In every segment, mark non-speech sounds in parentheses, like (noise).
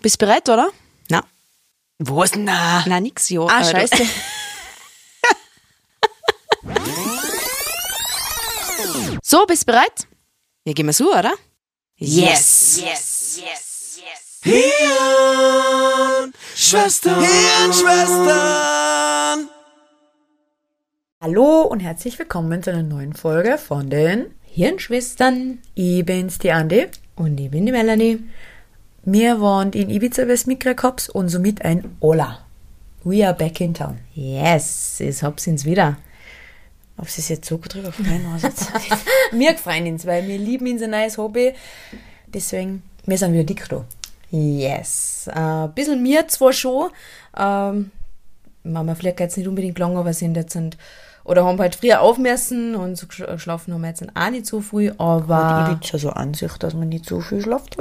Bist bereit, oder? Na. Was? Na. Na, nix, jo. Ah, scheiße. (laughs) so, bist bereit? Ja, gehen wir so, oder? Yes. Yes, yes, yes. Hirn, Schwestern. Hirnschwestern. Hallo und herzlich willkommen zu einer neuen Folge von den Hirnschwestern. Ich bin's, die Andi. Und ich bin die Melanie. Wir waren in Ibiza bis Mikrokops und somit ein Ola. We are back in town. Yes, ich hab's uns wieder. Ob sie es jetzt so drüber freuen. (laughs) Wir freuen uns, weil wir lieben unser neues Hobby. Deswegen, wir sind wieder dick da. Yes. Äh, ein bisschen mir zwar schon. Ähm, Mama vielleicht jetzt nicht unbedingt lang, aber sind jetzt sind, oder haben halt früher aufmessen und so gesch- geschlafen haben wir jetzt auch nicht so früh, aber. Hat Ibiza so an sich, dass man nicht so viel schlaft?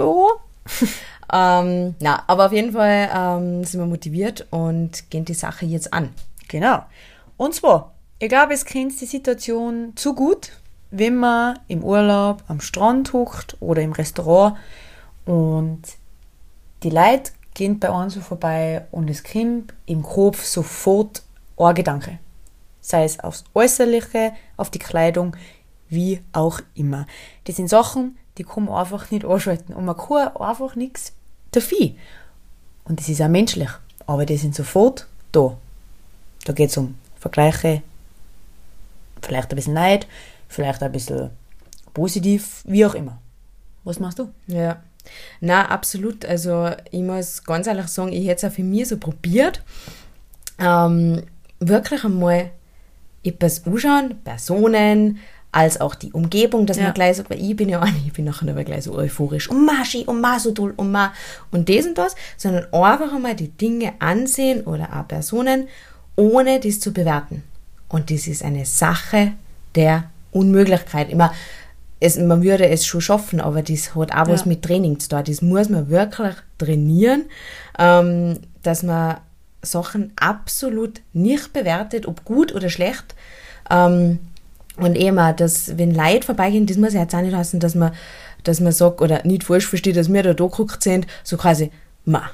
(laughs) Ähm, na, aber auf jeden Fall ähm, sind wir motiviert und gehen die Sache jetzt an. Genau. Und zwar, ich glaube, es kennt die Situation zu gut, wenn man im Urlaub am Strand huckt oder im Restaurant und die Leute gehen bei uns so vorbei und es kommt im Kopf sofort ein Gedanke. Sei es aufs Äußerliche, auf die Kleidung, wie auch immer. Das sind Sachen, die kann man einfach nicht anschalten und man kann einfach nichts dafür. Und das ist auch menschlich, aber die sind sofort da. Da geht es um Vergleiche, vielleicht ein bisschen Neid, vielleicht ein bisschen positiv, wie auch immer. Was machst du? Ja. Na, absolut. Also ich muss ganz ehrlich sagen, ich hätte es auch für mich so probiert. Ähm, wirklich einmal etwas anschauen, Personen, als auch die Umgebung, dass Ja. man gleich sagt, weil ich bin ja auch nicht, (laughs) ich bin nachher aber gleich so euphorisch, und ma, schön, und ma, so toll, und ma, und das und das, sondern einfach einmal die Dinge ansehen oder auch Personen, ohne das zu bewerten. Und das ist eine Sache der Unmöglichkeit. Immer, es, man würde es schon schaffen, aber das hat auch was Ja. mit Training zu tun. Das muss man wirklich trainieren, ähm, dass man Sachen absolut nicht bewertet, ob gut oder schlecht. Ähm, und eben auch, dass, wenn Leute vorbeigehen, das muss ja jetzt auch nicht heißen, dass man, dass man sagt, oder nicht falsch versteht, dass wir da geguckt sind, so quasi, ma,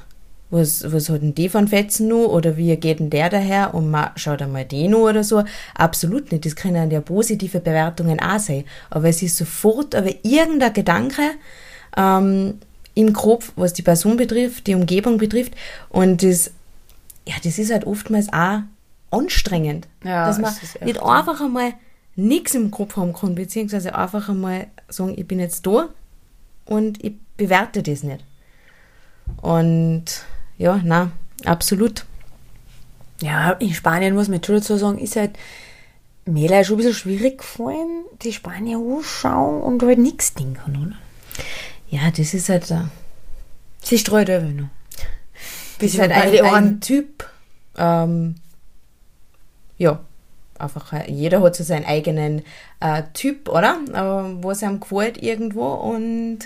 was, was hat denn die von Fetzen nu? Oder wie geht denn der daher? Und ma, schaut einmal den nu oder so. Absolut nicht. Das können ja positive Bewertungen auch sein. Aber es ist sofort aber irgendein Gedanke, ähm, im Kopf, was die Person betrifft, die Umgebung betrifft. Und das, ja, das ist halt oftmals auch anstrengend. Ja, dass man nicht einfach einmal nichts im Kopf haben kann, beziehungsweise einfach einmal sagen, ich bin jetzt da und ich bewerte das nicht. Und ja, na, absolut. Ja, in Spanien muss man schon dazu sagen, ist halt mir leider schon ein bisschen schwierig gefallen, die Spanier anschauen und halt nichts denken, oder? Ja, das ist halt, äh, Sie streut einfach noch. bist halt ein, ein Typ, ähm, ja, einfach, äh, jeder hat so seinen eigenen äh, Typ, oder? Äh, was einem gefällt irgendwo und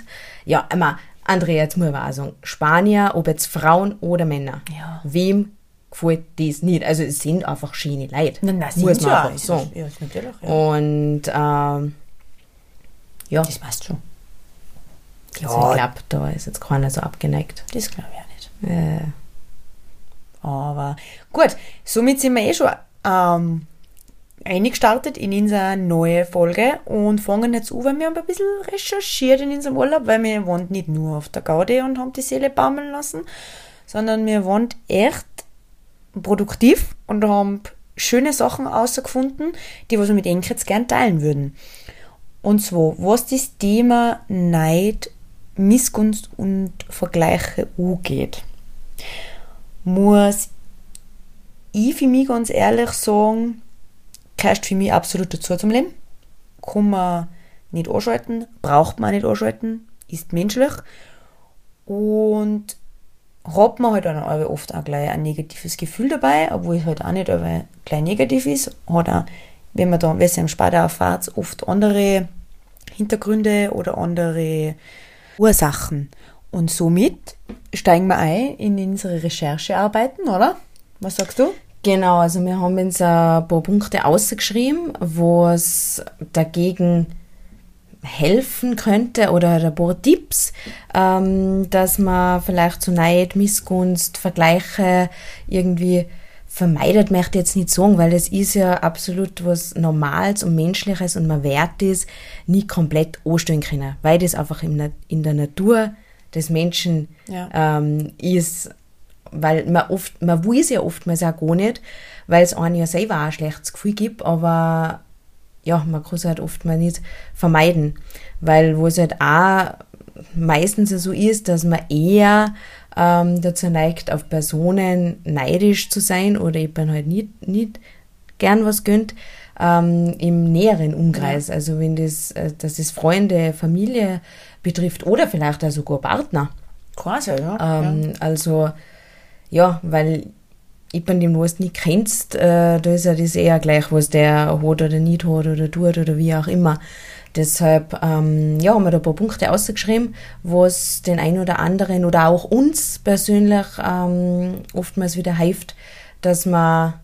ja, immer, Andrea, jetzt muss ich auch sagen, Spanier, ob jetzt Frauen oder Männer, Ja. wem gefällt das nicht? Also es sind einfach schöne Leute, Nein, nein, muss man ja, einfach sagen. Ja, natürlich, ja. Und ähm, ja, Das passt schon. also ich glaube, da ist jetzt keiner so abgeneigt. Das glaube ich auch nicht. Äh, Aber gut, somit sind wir eh schon ähm, eingestartet in unsere neue Folge und fangen jetzt an, weil wir haben ein bisschen recherchiert in unserem Urlaub, weil wir waren nicht nur auf der Gaudi und haben die Seele baumeln lassen, sondern wir waren echt produktiv und haben schöne Sachen rausgefunden, die wir mit Enk jetzt gern teilen würden. Und zwar, was das Thema Neid, Missgunst und Vergleiche angeht muss ich für mich ganz ehrlich sagen, gehört für mich absolut dazu zum Leben. Kann man nicht anschalten, braucht man nicht anschalten, ist menschlich. Und hat man halt dann oft auch gleich ein negatives Gefühl dabei, obwohl es halt auch nicht gleich negativ ist. Hat auch, wenn man da, wenn am Spadau erfahrt, oft andere Hintergründe oder andere Ursachen. Und somit steigen wir ein in unsere Recherchearbeiten, oder? Was sagst du? Genau, also wir haben uns ein paar Punkte ausgeschrieben, was dagegen helfen könnte oder ein paar Tipps, ähm, dass man vielleicht so Neid, Missgunst, Vergleiche irgendwie vermeidet, möchte ich jetzt nicht sagen, weil das ist ja absolut was Normales und Menschliches und man wert ist, nie komplett anstellen können, weil das einfach in der Natur des Menschen ja. ähm, ist, weil man oft, man weiß ja oftmals auch gar nicht, weil es einem ja selber auch ein schlechtes Gefühl gibt, aber ja, man kann es halt oft mal nicht vermeiden, weil wo es halt auch meistens so ist, dass man eher ähm, dazu neigt, auf Personen neidisch zu sein oder eben halt nicht, nicht gern was gönnt, ähm, im näheren Umkreis. Also wenn das, äh, dass es Freunde, Familie betrifft oder vielleicht auch sogar Partner. Quasi, ja. Ähm, ja. Also ja, weil jemand, den du nicht kennst, äh, da ist ja das eher gleich, was der hat oder nicht hat oder tut oder wie auch immer. Deshalb ähm, ja, haben wir da ein paar Punkte ausgeschrieben, was den einen oder anderen oder auch uns persönlich ähm, oftmals wieder hilft, dass man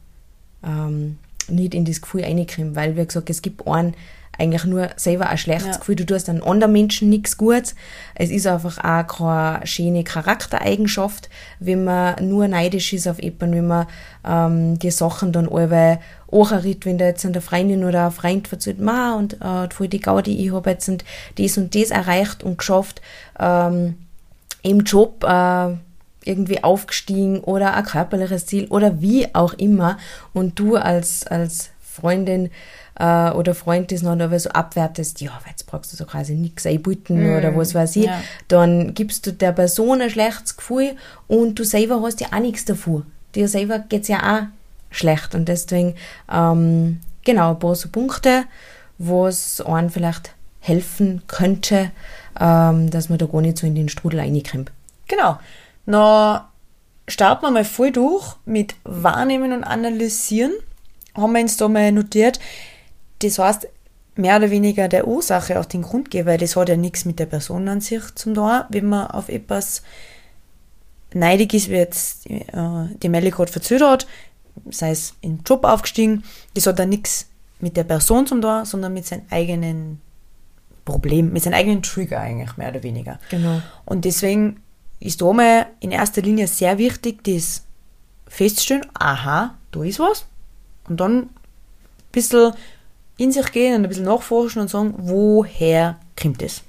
ähm, nicht in das Gefühl reinkommt, weil wie gesagt, es gibt einen, eigentlich nur selber ein schlechtes ja. Gefühl. Du tust an anderen Menschen nichts Gutes. Es ist einfach auch keine schöne Charaktereigenschaft, wenn man nur neidisch ist auf jemanden, wenn man ähm, die Sachen dann alle anritt, wenn da jetzt eine Freundin oder ein Freund verzählt, ma, und äh, voll die Gaudi, ich habe jetzt und das und das erreicht und geschafft, ähm, im Job, äh, irgendwie aufgestiegen oder ein körperliches Ziel oder wie auch immer und du als, als Freundin äh, oder Freund das noch aber so abwertest, ja, jetzt brauchst du so quasi nichts einbieten mm, oder was weiß ich, ja. dann gibst du der Person ein schlechtes Gefühl und du selber hast ja auch nichts davon. Dir selber geht's ja auch schlecht und deswegen, ähm, genau, ein paar so Punkte, wo es einem vielleicht helfen könnte, ähm, dass man da gar nicht so in den Strudel reinkommt. Genau. Na, starten wir mal voll durch mit Wahrnehmen und Analysieren. Haben wir uns da mal notiert, das heißt, mehr oder weniger der Ursache auch den Grund geben, weil das hat ja nichts mit der Person an sich zum tun, wenn man auf etwas neidig ist, wie jetzt äh, die Melli gerade verzögert hat, sei es im Job aufgestiegen, das hat ja nichts mit der Person zum tun, sondern mit seinem eigenen Problem, mit seinem eigenen Trigger eigentlich, mehr oder weniger. Genau. Und deswegen ist da mal in erster Linie sehr wichtig, das festzustellen, aha, da ist was. Und dann ein bisschen in sich gehen und ein bisschen nachforschen und sagen, woher kommt das?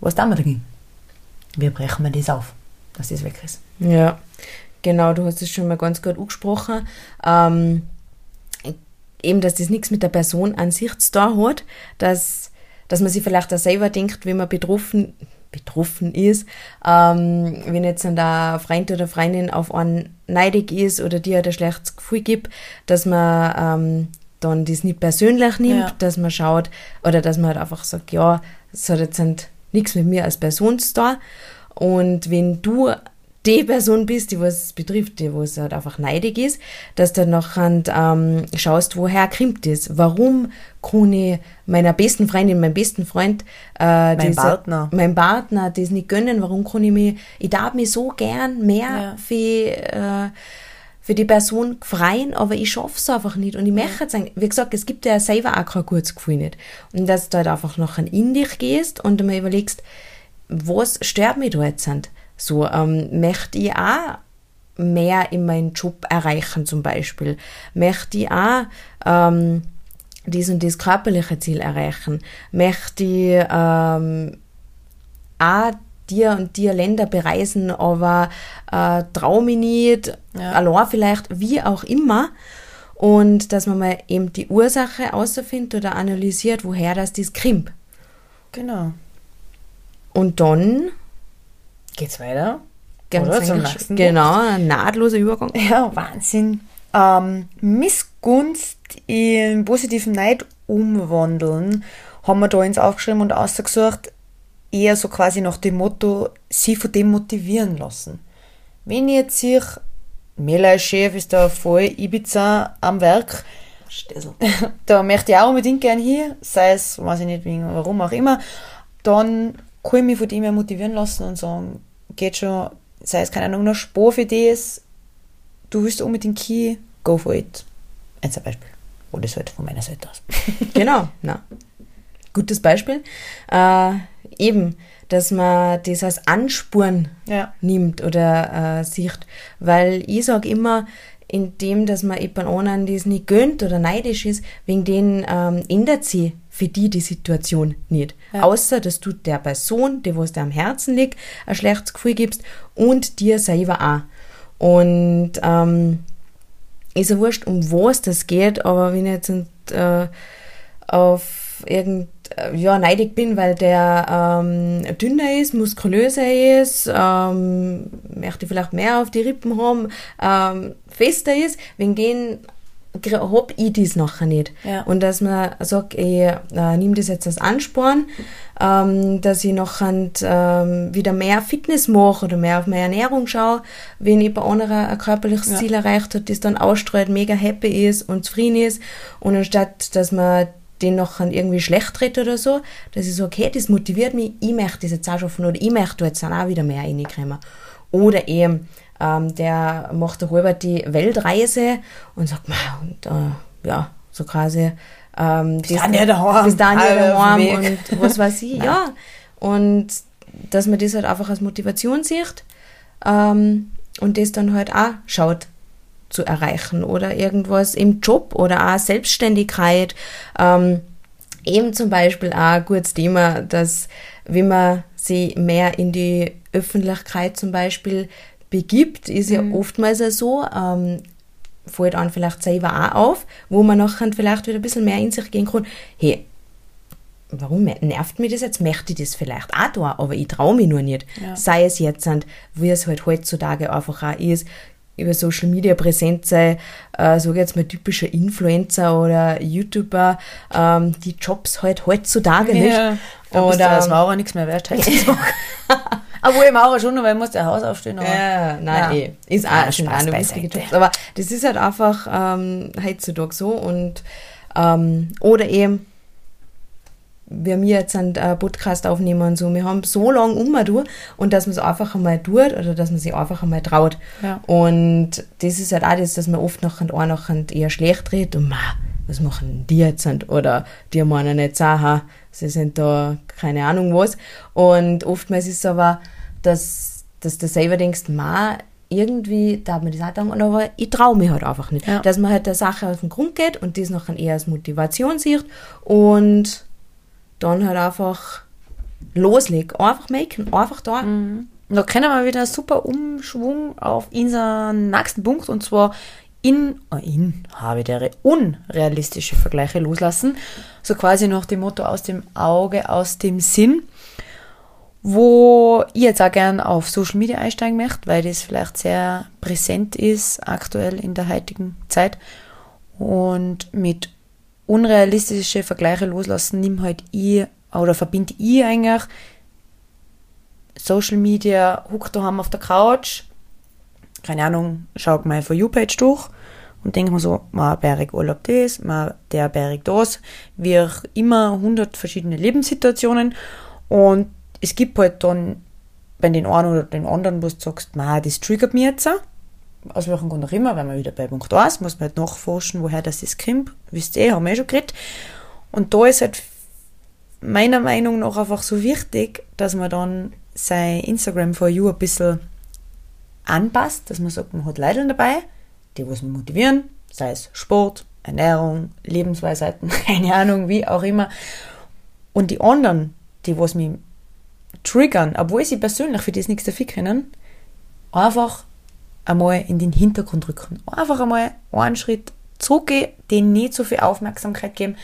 Was tun wir dagegen? Wie brechen wir das auf, dass das weg ist? Ja, genau, du hast es schon mal ganz gut angesprochen. Ähm, eben, dass das nichts mit der Person an sich zu tun hat, dass, dass man sich vielleicht auch selber denkt, wenn man betroffen, betroffen ist, ähm, wenn jetzt ein Freund oder Freundin auf einen neidig ist oder dir ein schlechtes Gefühl gibt, dass man ähm, dann das nicht persönlich nimmt, ja. dass man schaut oder dass man halt einfach sagt, ja, es hat jetzt nichts mit mir als Person zu tun. Und wenn du die Person bist, die was betrifft, die was halt einfach neidig ist, dass du nachher ähm, schaust, woher kommt das? Warum kann ich meiner besten Freundin, meinem besten Freund, äh, mein Partner, mein Partner, das nicht gönnen? Warum kann ich mich, ich darf mich so gern mehr ja. für äh, für die Person freien, aber ich schaffe es einfach nicht. Und ich möchte jetzt sagen, wie gesagt, es gibt ja selber auch kein gutes Gefühl nicht. Und dass du halt einfach noch in dich gehst und mal überlegst, was stört mich da jetzt? So, ähm, möchte ich auch mehr in meinem Job erreichen zum Beispiel? Möchte ich auch ähm, dies und das körperliche Ziel erreichen? Möchte ich ähm, auch dir und dir Länder bereisen, aber äh, traue mich nicht, ja. allein vielleicht, wie auch immer. Und dass man mal eben die Ursache außerfindet oder analysiert, woher das das kommt. Genau. Und dann geht's weiter. Ganz zum nächsten Genau, ein nahtloser Übergang. Ja, Wahnsinn. Ähm, Missgunst in positiven Neid umwandeln, haben wir da ins aufgeschrieben und ausgesucht, eher so quasi nach dem Motto, sie von dem motivieren lassen. Wenn jetzt sich, Mela Chef ist da voll Ibiza am Werk, (laughs) da möchte ich auch unbedingt gern hier, sei es, weiß ich nicht, warum auch immer, dann kann ich mich von dem her motivieren lassen und sagen, geht schon, sei es keine Ahnung, noch Spur für das, du willst unbedingt hier, go for it. Ein Beispiel. Oder das halt von meiner Seite aus. genau, na. Gutes Beispiel. Äh, eben, dass man das als Ansporn Ja. nimmt oder äh, sieht. Weil ich sage immer, in dem, dass man jemand anderen das nicht gönnt oder neidisch ist, wegen denen ähm, ändert sie für die die Situation nicht. Außer, dass du der Person, die was dir am Herzen liegt, ein schlechtes Gefühl gibst und dir selber auch. Und ähm, ist ja wurscht, um was das geht, aber wenn ich jetzt äh, auf irgend, äh, ja, neidig bin, weil der ähm, dünner ist, muskulöser ist, ähm, möchte vielleicht mehr auf die Rippen haben, ähm, fester ist, wegen denen gr- hab ich das nachher nicht. Ja. Und dass man sagt, ich äh, nehme das jetzt als Ansporn, ähm, dass ich nachher ähm, wieder mehr Fitness mache oder mehr auf meine Ernährung schaue, wenn ich bei anderer ein körperliches Ja. Ziel erreicht hat, das dann ausstrahlt, mega happy ist und zufrieden ist. Und anstatt, dass man den nachher irgendwie schlecht redet oder so, dass ich sage, hey, das motiviert mich, ich möchte das jetzt auch schaffen oder ich möchte jetzt dann auch wieder mehr reinkommen. Oder eben, ähm, der macht eine halbe die Weltreise und sagt, "Ma, und, äh, ja, so quasi, ähm, bis dahin ja daheim. Bis dahin ja daheim und was weiß ich, (laughs) ja. Und dass man das halt einfach als Motivation sieht ähm, und das dann halt auch schaut zu erreichen oder irgendwas im Job oder auch Selbstständigkeit. Ähm, eben zum Beispiel auch ein gutes Thema, dass wenn man sich mehr in die Öffentlichkeit zum Beispiel begibt, ist ja oftmals ja so, ähm, fällt an vielleicht selber auch auf, wo man nachher vielleicht wieder ein bisschen mehr in sich gehen kann, hey, warum nervt mich das jetzt? Möchte ich das vielleicht auch da, aber ich traue mich nur nicht. Ja. Sei es jetzt, und wie es halt heutzutage einfach auch ist, über Social Media präsent sein, äh, sage jetzt mal typischer Influencer oder YouTuber, ähm, die Jobs halt heutzutage nicht. Ja. Da bist du Oder, als Maurer nichts mehr wert heutzutage. (laughs) Obwohl, Maurer schon noch, weil du musst ja Haus aufstehen. Aber Ja, nein, Ja. eh. Ist auch, sind auch beiseite. wichtige Jobs. Aber das ist halt einfach ähm, heutzutage so und ähm, oder eben wir mir jetzt einen äh, Podcast aufnehmen und so, wir haben so lange umgetan und dass man es einfach einmal tut oder dass man sich einfach einmal traut. Ja. Und das ist halt auch das, dass man oft noch und noch eher schlecht redet und ma, was machen die jetzt oder die meinen jetzt auch, ha, sie sind da keine Ahnung was. Und oftmals ist es aber, dass, dass du selber denkst, ma, irgendwie darf man das auch sagen, aber ich traue mich halt einfach nicht. Ja. Dass man halt der Sache auf den Grund geht und das noch eher als Motivation sieht und dann halt einfach loslegt. Einfach machen, einfach da. Und da können wir wieder einen super Umschwung auf unseren nächsten Punkt und zwar in, äh, in habe der unrealistische Vergleiche loslassen. So quasi nach dem Motto aus dem Auge, aus dem Sinn. Wo ich jetzt auch gern auf Social Media einsteigen möchte, weil das vielleicht sehr präsent ist aktuell in der heutigen Zeit. Und mit unrealistische Vergleiche loslassen, nimm halt ich oder verbinde ich eigentlich. Social Media, huck daheim auf der Couch, keine Ahnung, schau meine For You-Page durch und denke mir so, ma Berg Urlaub das, ma der Berg das, wie auch immer 100 verschiedene Lebenssituationen. Und es gibt halt dann bei den einen oder den anderen, wo du sagst, das triggert mich jetzt auch. Aus welchem Grund auch immer, wenn man wieder bei Punkt 1, muss man halt nachforschen, woher das ist kommt, wisst ihr, haben wir eh schon geredet und da ist halt meiner Meinung nach einfach so wichtig, dass man dann sein Instagram for You ein bisschen anpasst, dass man sagt, man hat Leute dabei, die was motivieren, sei es Sport, Ernährung, Lebensweisheiten, (laughs) keine Ahnung, wie auch immer. Und die anderen, die was mich triggern, obwohl sie persönlich für das nichts dafür können, einfach einmal in den Hintergrund rücken. Einfach einmal einen Schritt zurückgehen, denen nicht so viel Aufmerksamkeit geben.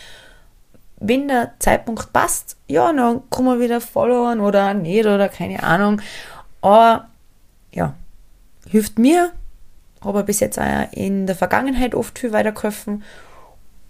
Wenn der Zeitpunkt passt, ja, dann kann man wieder followen oder nicht oder keine Ahnung. Aber ja, hilft mir, habe bis jetzt auch in der Vergangenheit oft viel weitergeholfen.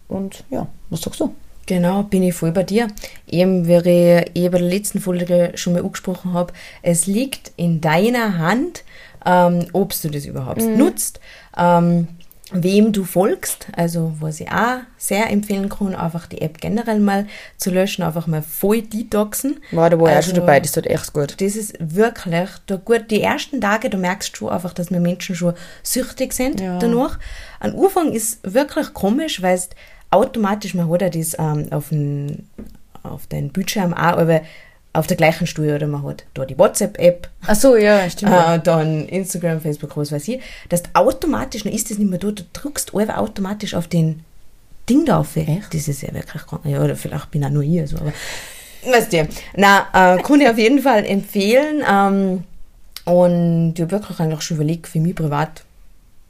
Und ja, was sagst du? Genau, bin ich voll bei dir. Eben, wie ich eh bei der letzten Folge schon mal angesprochen habe, es liegt in deiner Hand, ähm, ob du das überhaupt nutzt, ähm, wem du folgst. Also, was ich auch sehr empfehlen kann, einfach die App generell mal zu löschen, einfach mal voll detoxen. War da war ich auch Also, schon dabei, das tut echt gut. Das ist wirklich da gut. Die ersten Tage, da merkst du einfach, dass wir Menschen schon süchtig sind Ja. danach. Am Anfang ist wirklich komisch, weil es automatisch, man hat ja das ähm, auf dem auf den Bildschirm auch, aber auf der gleichen Stuhl oder man hat da die WhatsApp-App, Ach so, ja, stimmt. äh, dann Instagram, Facebook, was weiß ich, dass automatisch, dann ist das nicht mehr da, du drückst einfach automatisch auf den Ding da auf. Echt? Das ist ja wirklich krank. Ja, oder vielleicht bin auch nur ich so, aber weißt du. Na, äh, kann ich auf jeden Fall empfehlen. Ähm, und ich habe wirklich eigentlich schon überlegt, für mich privat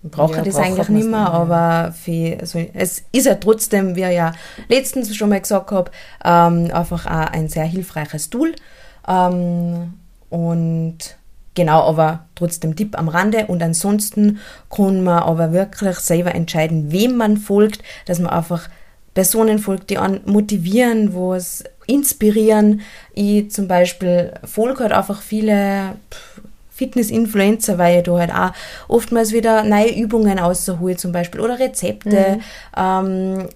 brauche Ja, das braucht eigentlich nicht mehr, mehr, aber für, also, es ist ja trotzdem, wie ich ja letztens schon mal gesagt habe, ähm, einfach auch ein sehr hilfreiches Tool. Ähm, und genau, aber trotzdem Tipp am Rande. Und ansonsten kann man aber wirklich selber entscheiden, wem man folgt, dass man einfach Personen folgt, die an motivieren, wo es inspirieren. Ich zum Beispiel folge halt einfach viele pff, Fitness-Influencer, weil ich da halt auch oftmals wieder neue Übungen außerhole zum Beispiel oder Rezepte. Ähm,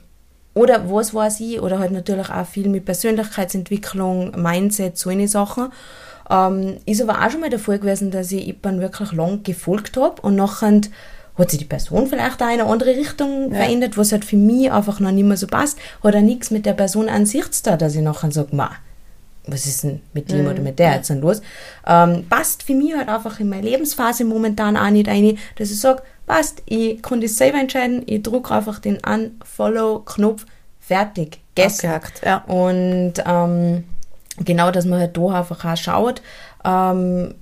oder was weiß ich, oder halt natürlich auch viel mit Persönlichkeitsentwicklung, Mindset, so eine Sachen. Ähm, ist aber auch schon mal der Fall gewesen, dass ich jemandem wirklich lang gefolgt habe und nachher hat sich die Person vielleicht auch in eine andere Richtung verändert, was halt für mich einfach noch nicht mehr so passt, hat auch nichts mit der Person an sich zu tun, dass ich nachher sage, was ist denn mit dem oder mit der jetzt denn los? Ähm, passt für mich halt einfach in meine Lebensphase momentan auch nicht ein, dass ich sage, passt, ich kann das selber entscheiden, ich drücke einfach den Unfollow-Knopf, fertig. Abgehakt, ja. Und ähm, genau, dass man halt da einfach auch schaut, ähm,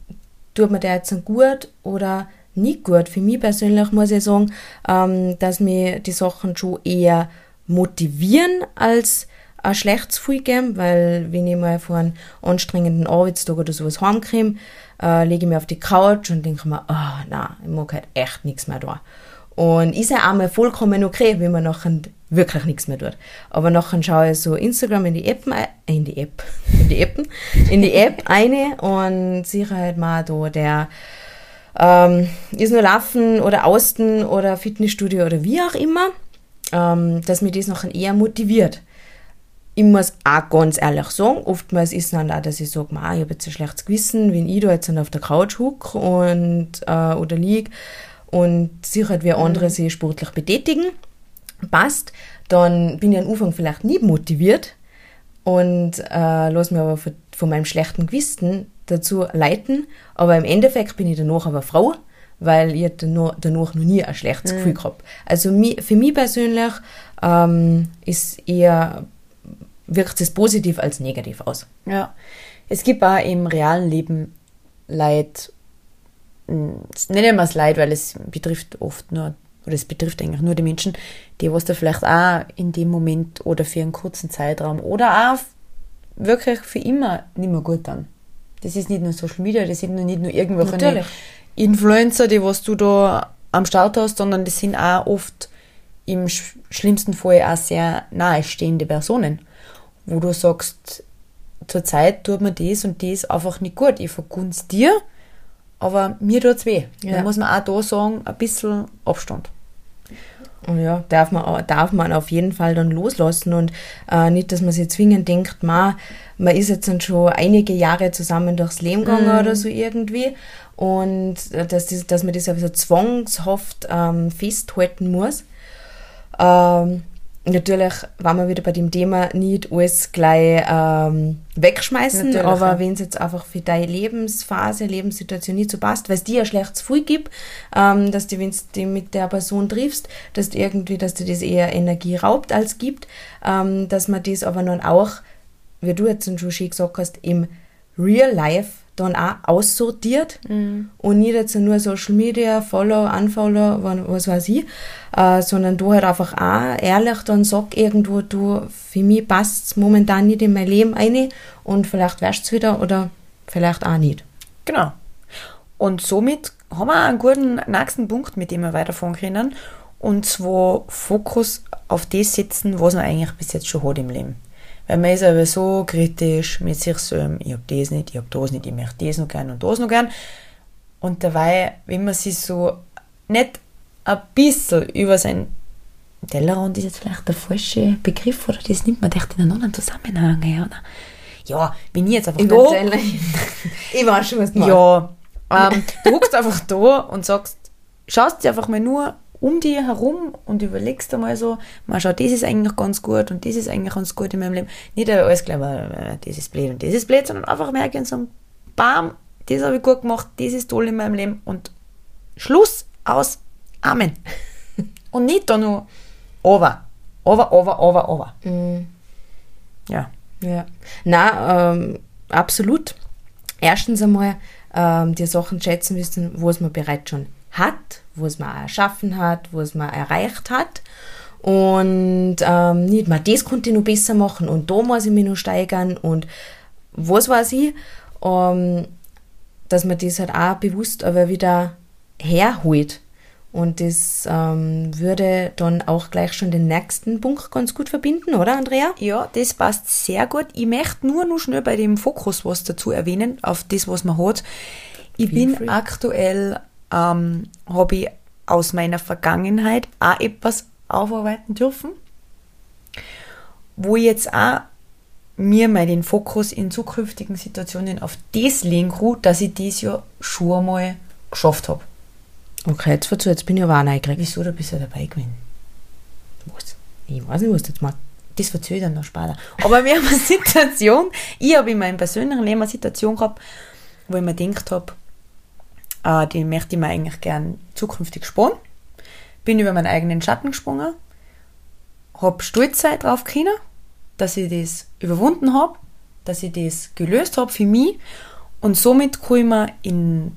tut mir der jetzt gut oder nicht gut. Für mich persönlich muss ich sagen, ähm, dass mir die Sachen schon eher motivieren als ein schlechtes Gefühl geben, weil wenn ich mal vor einem anstrengenden Arbeitstag oder sowas heimkomme, äh, lege ich mich auf die Couch und denke mir, oh, nein, ich mag halt echt nichts mehr da. Und ist ja auch mal vollkommen okay, wenn man nachher wirklich nichts mehr tut. Aber nachher schaue ich so Instagram in die App, äh, (laughs) in die App, in die Appen, in die App (laughs) eine und sehe halt mal da der ähm, ist nur Laufen oder Austen oder Fitnessstudio oder wie auch immer, ähm, dass mir das nachher eher motiviert. Ich muss auch ganz ehrlich sagen, oftmals ist es dann auch, dass ich sage, ich habe jetzt ein schlechtes Gewissen, wenn ich da jetzt dann auf der Couch huck und, äh, oder lieg und sehe halt, wie andere sich sportlich betätigen, passt, dann bin ich am Anfang vielleicht nie motiviert und äh, lasse mich aber von, von meinem schlechten Gewissen dazu leiten. Aber im Endeffekt bin ich danach aber froh, weil ich danach, danach noch nie ein schlechtes Gefühl gehabt. Also für mich persönlich ähm, ist eher, wirkt es positiv als negativ aus. Ja. Es gibt auch im realen Leben Leid, mh, nennen wir es Leid, weil es betrifft oft nur, oder es betrifft eigentlich nur die Menschen, die was da vielleicht auch in dem Moment oder für einen kurzen Zeitraum oder auch wirklich für immer nicht mehr gut dann. Das ist nicht nur Social Media, das sind nur nicht nur irgendwelche Natürlich. Influencer, die was du da am Start hast, sondern das sind auch oft im sch schlimmsten Fall auch sehr nahestehende Personen, wo du sagst, zurzeit tut mir das und das einfach nicht gut. Ich vergunst dir, aber mir tut's weh. Ja. Da muss man auch da sagen, ein bisschen Abstand. Und ja, darf man, darf man auf jeden Fall dann loslassen und äh, nicht, dass man sich zwingend denkt, ma, man ist jetzt dann schon einige Jahre zusammen durchs Leben gegangen oder so irgendwie und äh, dass, das, dass man das also zwangshaft ähm, festhalten muss. Ähm, natürlich waren wir wieder bei dem Thema nicht alles gleich ähm, wegschmeißen, Natürlich, aber ja. wenn es jetzt einfach für deine Lebensphase, Lebenssituation nicht so passt, weil es dir ein schlechtes Gefühl gibt, ähm, dass du, wenn du mit der Person triffst, dass du irgendwie, dass dir das eher Energie raubt als gibt, ähm, dass man das aber dann auch, wie du jetzt schon schön gesagt hast, im Real Life dann auch aussortiert und nicht jetzt nur Social Media, Follow, Unfollow, wa- was weiß ich, äh, sondern du halt einfach auch ehrlich dann sag irgendwo, du, für mich passt momentan nicht in mein Leben ein und vielleicht wärst du wieder oder vielleicht auch nicht. Genau. Und somit haben wir einen guten nächsten Punkt, mit dem wir weiterfahren können. Und zwar Fokus auf das setzen, was man eigentlich bis jetzt schon hat im Leben. Weil man ist aber so kritisch mit sich selbst, ich hab das nicht, ich hab das nicht, ich möchte das noch gern und das noch gern. Und dabei, wenn man sich so nicht ein bisschen über sein Tellerrand ist jetzt vielleicht der falsche Begriff, oder das nimmt man echt in einen anderen Zusammenhang her, oder? Ja, wenn ich jetzt einfach da (laughs) ich weiß schon, was du meinst. ja, ähm, du hockst einfach da und sagst, schaust dir einfach mal nur um dir herum und überlegst einmal so, mal schau, das ist eigentlich ganz gut und das ist eigentlich ganz gut in meinem Leben. Nicht alles gleich, äh, das ist blöd und das ist blöd, sondern einfach merken so, bam, das habe ich gut gemacht, das ist toll in meinem Leben und Schluss aus, Amen. (laughs) und nicht da nur over, over, over, over, over. Ja. Ja. Na, ähm, absolut. Erstens einmal ähm, die Sachen schätzen müssen, wo es man bereits schon hat, wo es man auch erschaffen hat, wo es man erreicht hat. Und ähm, nicht mal das konnte ich noch besser machen und da muss ich mich noch steigern und was weiß ich. Ähm, dass man das halt auch bewusst aber wieder herholt. Und das ähm, würde dann auch gleich schon den nächsten Punkt ganz gut verbinden, oder Andrea? Ja, das passt sehr gut. Ich möchte nur noch schnell bei dem Fokus was dazu erwähnen, auf das, was man hat. Ich Feel bin free. aktuell, ähm, habe ich aus meiner Vergangenheit auch etwas aufarbeiten dürfen, wo ich jetzt auch mir mal den Fokus in zukünftigen Situationen auf das legen kann, dass ich das ja schon einmal geschafft habe. Okay, jetzt verzu, jetzt bin ich aber auch neugierig. Wieso, da bist du ja dabei gewesen? Was? Ich weiß nicht, was du jetzt machst. das verzögert dann noch später. Aber wir haben eine (laughs) Situation, ich habe in meinem persönlichen Leben eine Situation gehabt, wo ich mir gedacht habe, äh, die möchte ich mir eigentlich gern zukünftig sparen. Bin über meinen eigenen Schatten gesprungen, habe Stolzheit drauf können, dass ich das überwunden habe, dass ich das gelöst habe für mich und somit kann ich mir in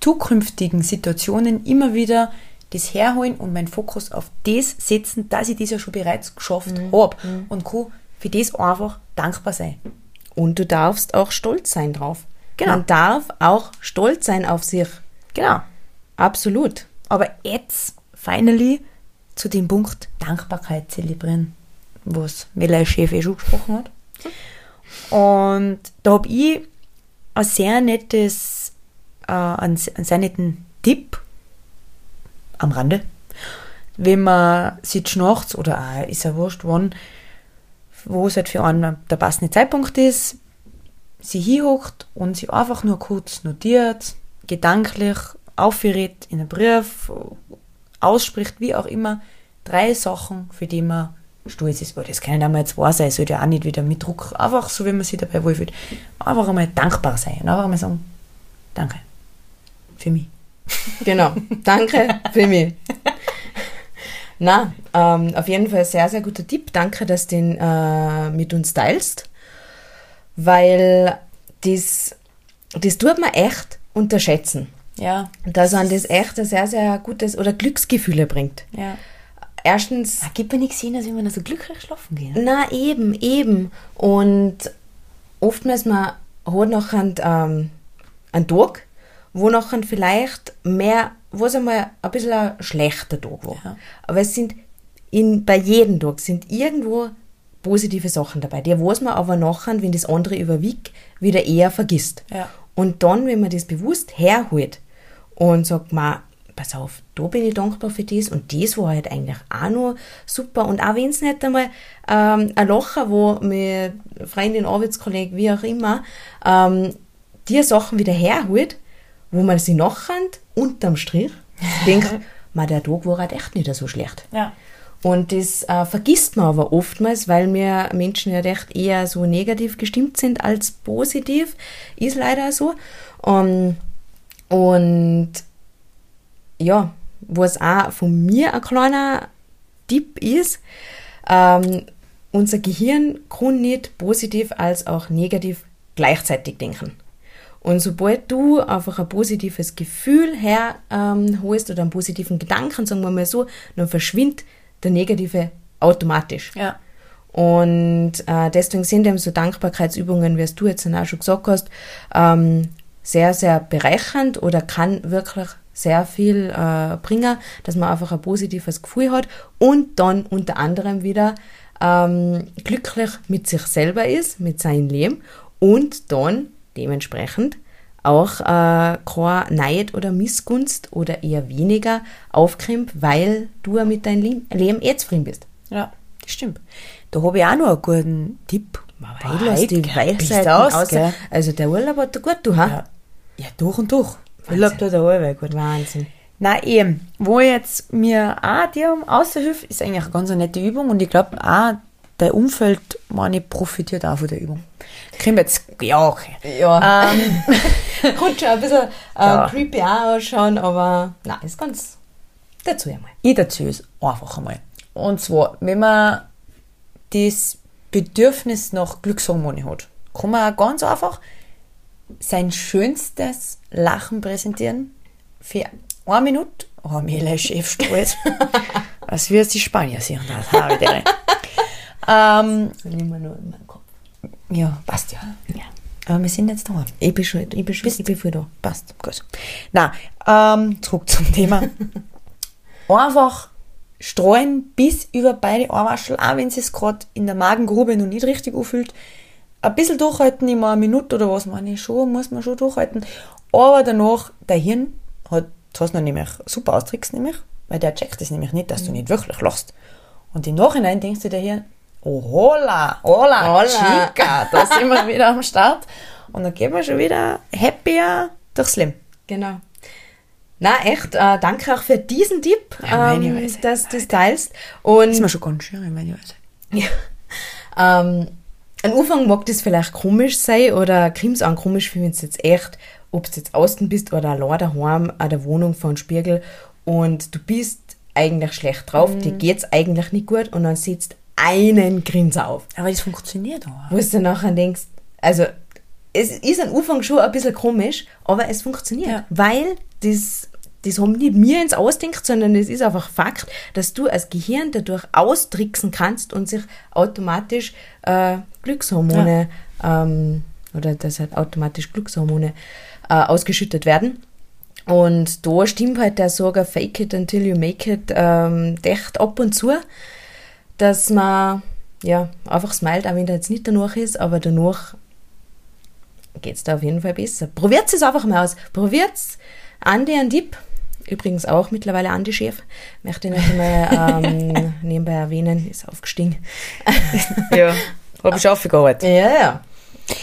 zukünftigen Situationen immer wieder das herholen und meinen Fokus auf das setzen, dass ich das ja schon bereits geschafft habe und kann für das einfach dankbar sein. Und du darfst auch stolz sein drauf. Genau. Man darf auch stolz sein auf sich. Genau. Absolut. Aber jetzt, finally, zu dem Punkt Dankbarkeit zelebrieren, was Mela Chef eh schon gesprochen hat. Und da habe ich ein sehr nettes, äh, einen, einen sehr netten Tipp am Rande. Wenn man sich nachts oder auch, ist ja wurscht, wann, wo es halt für einen der passende Zeitpunkt ist, sie hinhockt und sie einfach nur kurz notiert, gedanklich aufgerät in einen Brief, ausspricht, wie auch immer, drei Sachen, für die man stolz ist. Boah, Das können einmal zwei sein, sollte ja auch nicht wieder mit Druck, einfach so, wie man sich dabei wohlfühlt. Einfach einmal dankbar sein und einfach einmal sagen, danke. Für mich. (laughs) Genau. Danke für mich. Na, ähm, auf jeden Fall sehr, sehr guter Tipp. Danke, dass du den äh, mit uns teilst, weil das, das tut man echt unterschätzen. Ja. Dass man das echt ein sehr, sehr gutes oder Glücksgefühle bringt. Ja. Erstens, Da gibt mir nichts sehen, dass wir so glücklich schlafen gehen. na eben, eben. Und oftmals man hat noch einen, ähm, einen Tag, wo noch vielleicht mehr, wo es einmal ein bisschen ein schlechter Tag war. Ja. Aber es sind in, bei jedem Tag sind irgendwo positive Sachen dabei. Die weiß man aber nachher, wenn das andere überwiegt, wieder eher vergisst. Ja. Und dann, wenn man das bewusst herholt und sagt, man, pass auf, da bin ich dankbar für das und das war halt eigentlich auch noch super. Und auch wenn es nicht einmal ähm, ein Locher, wo mir Freundin, Arbeitskollege, wie auch immer, ähm, die Sachen wieder herholt, wo man sie nachher unterm Strich (laughs) denkt, man, der Tag war halt echt nicht so schlecht. Ja. Und das äh, vergisst man aber oftmals, weil wir Menschen ja recht eher so negativ gestimmt sind als positiv. Ist leider so. Ähm, und ja, was auch von mir ein kleiner Tipp ist, ähm, unser Gehirn kann nicht positiv als auch negativ gleichzeitig denken. Und sobald du einfach ein positives Gefühl her ähm, oder einen positiven Gedanken, sagen wir mal so, dann verschwindet der negative automatisch. Ja. Und äh, deswegen sind eben so Dankbarkeitsübungen, wie es du jetzt dann auch schon gesagt hast, ähm, sehr, sehr bereichernd oder kann wirklich sehr viel äh, bringen, dass man einfach ein positives Gefühl hat und dann unter anderem wieder ähm, glücklich mit sich selber ist, mit seinem Leben und dann dementsprechend auch äh, keine Neid oder Missgunst oder eher weniger aufkommt, weil du ja mit deinem Leben, Leben eh zufrieden bist. Ja, das stimmt. Da habe ich auch noch einen guten Tipp. Weil lass die Bist Weisheiten aus, aus. Also der Urlaub hat dir gut, du, ha? Ja, ja durch und durch. Urlaub tut der Arbeit gut. Wahnsinn. Na eben, wo jetzt mir auch dir außerhilft, ist eigentlich eine ganz nette Übung und ich glaube auch, dein Umfeld, meine, profitiert auch von der Übung. Kriegen wir jetzt, ja, okay. Ja. Ähm, (laughs) Könnte schon ein bisschen äh, Ja. creepy auch ausschauen, aber nein, ist ganz dazu einmal. ich dazu ist einfach einmal. Und zwar, wenn man das Bedürfnis nach Glückshormone hat, kann man auch ganz einfach sein schönstes Lachen präsentieren für eine Minute. Oh, mir der Chef stolz. Was wir die Spanier sehen, das habe ich dir. Ähm, Das nehmen wir nur in meinen Kopf. ja, passt ja. Ja. Aber wir sind jetzt da. Ich bin schon, ich bin schon, ich bin voll da. Passt, gut. Na, ähm, zurück zum Thema. (laughs) Einfach streuen bis über beide Ohrwaschel, auch wenn es gerade in der Magengrube noch nicht richtig anfühlt. Ein bisschen durchhalten, immer eine Minute oder was, meine ich schon, muss man schon durchhalten. Aber danach, der Hirn hat, das hast du noch nämlich super austrickst, nämlich, weil der checkt es nämlich nicht, dass du nicht wirklich lachst. Und im Nachhinein denkst du dir hier, oh hola, hola, Hola. chica, da sind wir wieder am Start. Und dann gehen wir schon wieder happier durchs Leben. Genau. Na, echt, äh, danke auch für diesen Tipp, Ja, ähm, dass du das teilst. Und ist mir schon ganz schön, meine Weise. Ja. Ähm, am Anfang mag das vielleicht komisch sein oder krims auch komisch, wenn es jetzt echt, ob du jetzt außen bist oder allein daheim an der Wohnung vor dem Spiegel und du bist eigentlich schlecht drauf, dir geht's eigentlich nicht gut und dann sitzt einen Grinser auf. Aber das funktioniert auch. Wo du dann nachher denkst, also es ist am Anfang schon ein bisschen komisch, aber es funktioniert, Ja. weil das, das haben nicht mir ins Ausdenkt, sondern es ist einfach Fakt, dass du als Gehirn dadurch austricksen kannst und sich automatisch äh, Glückshormone ähm, oder dass halt automatisch Glückshormone äh, ausgeschüttet werden. Und da stimmt halt der Sorger Fake it until you make it ähm, echt ab und zu, dass man ja einfach smilet, auch wenn der jetzt nicht danach ist, aber danach geht es da auf jeden Fall besser. Probiert es einfach mal aus. Probiert es. Andi ein Tipp. Übrigens auch mittlerweile Andi Chef. Möchte ich nicht mal ähm, (laughs) nebenbei erwähnen, ist aufgestiegen. (laughs) Ja. Habe ich aufgearbeitet. Ja, ja.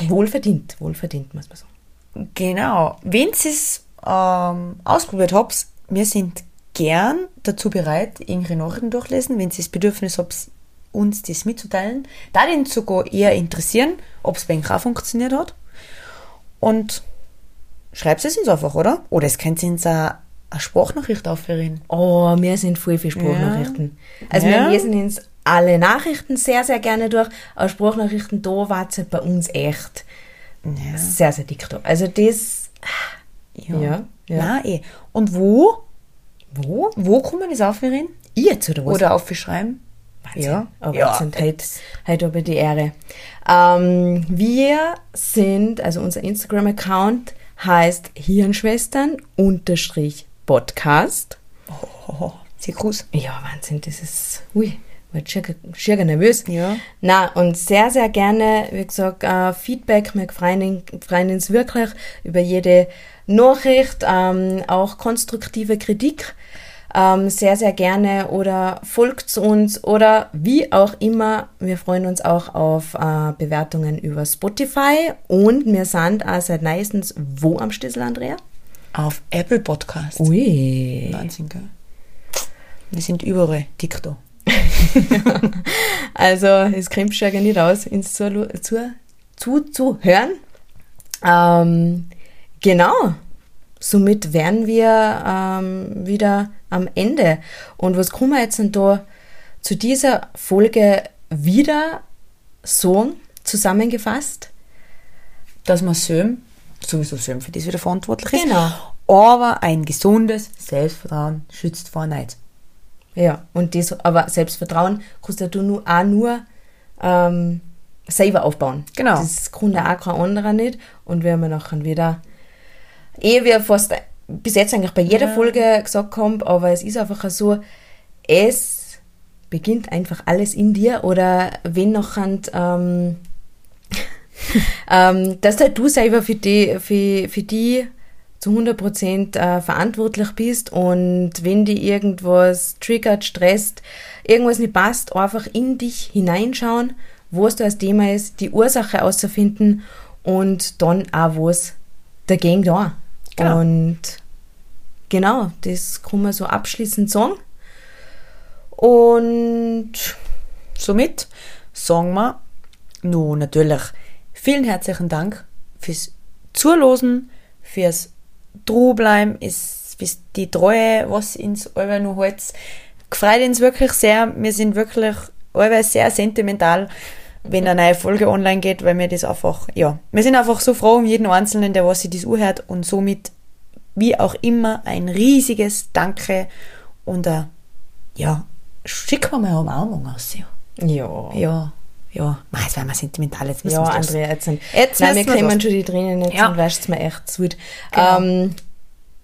Wohlverdient, wohlverdient, muss man sagen. Genau. Wenn ihr es ähm, ausprobiert habt, wir sind gern dazu bereit, irgendwelche Nachrichten durchlesen, wenn ihr das Bedürfnis habt, uns das mitzuteilen. Da den sogar eher interessieren, ob es bei Ihnen auch funktioniert hat. Und schreibt es uns einfach, oder? Oder es könnt ihr uns auch eine Sprachnachricht aufhören. Oh, wir sind voll für Sprachnachrichten. Also Ja. wir lesen uns alle Nachrichten sehr, sehr gerne durch. Aber Sprachnachrichten, da war es bei uns echt Ja. sehr, sehr dick da. Also das, Ja. Ja, ja. Nein, eh. Und wo? Wo? Wo kann man das aufhören? Ich jetzt oder was? Oder aufschreiben? Wahnsinn. Ja. Aber Ja. ja. sind heute, heute aber die Ehre. Ähm, wir sind, also unser Instagram-Account heißt Hirnschwestern unterstrich Podcast. Oh, sehr groß. Ja, Wahnsinn, das ist, ui, war schier, schier nervös. Ja. Na, und sehr, sehr gerne, wie gesagt, äh, Feedback, wir freuen uns wirklich über jede Nachricht, ähm, auch konstruktive Kritik, ähm, sehr, sehr gerne oder folgt uns oder wie auch immer. Wir freuen uns auch auf äh, Bewertungen über Spotify und wir sind auch seit neuestens wo am Stissel, Andrea? Auf Apple Podcast. Ui. Wahnsinn, gell? Wir sind überall da. (laughs) Also, es kommt schon nicht aus, ins zu, zu, zu, zu hören. Ähm, genau. Somit wären wir ähm, wieder am Ende. Und was kommen wir jetzt denn da zu dieser Folge wieder sagen, zusammengefasst? Dass man Söm, sowieso Söm für das wieder verantwortlich ist. Genau. Aber ein gesundes Selbstvertrauen schützt vor Neid. Ja, und das, aber Selbstvertrauen kannst ja du nur, auch nur ähm, selber aufbauen. Genau. Das kann ja auch kein anderer nicht. Und wir haben ja nachher wieder, eh wir fast bis jetzt eigentlich bei jeder Folge gesagt haben, aber es ist einfach so, es beginnt einfach alles in dir oder wenn nachher ähm, (laughs) ähm, dass halt du selber für die, für, für die zu 100% äh, verantwortlich bist und wenn die irgendwas triggert, stresst, irgendwas nicht passt, einfach in dich hineinschauen, was da das Thema ist, die Ursache auszufinden und dann auch was dagegen da. Genau. Und genau, das kann man so abschließend sagen. Und somit sagen wir nur natürlich vielen herzlichen Dank fürs Zulosen, fürs Drubleiben, fürs die Treue, was ins Albe noch hält. Gefreut uns wirklich sehr. Wir sind wirklich Albe sehr sentimental, wenn eine neue Folge online geht, weil wir das einfach, ja, wir sind einfach so froh um jeden Einzelnen, der was sich das anhört und somit wie auch immer ein riesiges Danke und ein, ja, schick mir mal eine Umarmung aus. Ja. ja. Ja. Ja, Mei, jetzt werden wir sentimental. Jetzt müssen Ja, wir Andrea, jetzt sind, Jetzt nein, wir wir das. schon die Tränen jetzt Ja. und wäscht's mir echt zu. Genau. Ähm,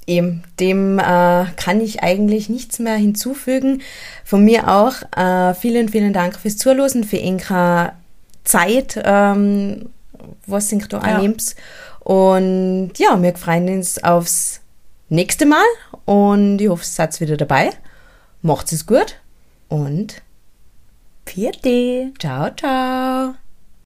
eben, dem äh, kann ich eigentlich nichts mehr hinzufügen. Von mir auch äh, vielen, vielen Dank fürs Zuhören, für Inka Zeit, ähm, was ihr da Ja. Und ja, wir freuen uns aufs nächste Mal und ich hoffe, ihr seid wieder dabei. Macht's es gut und Vierte. ciao, ciao.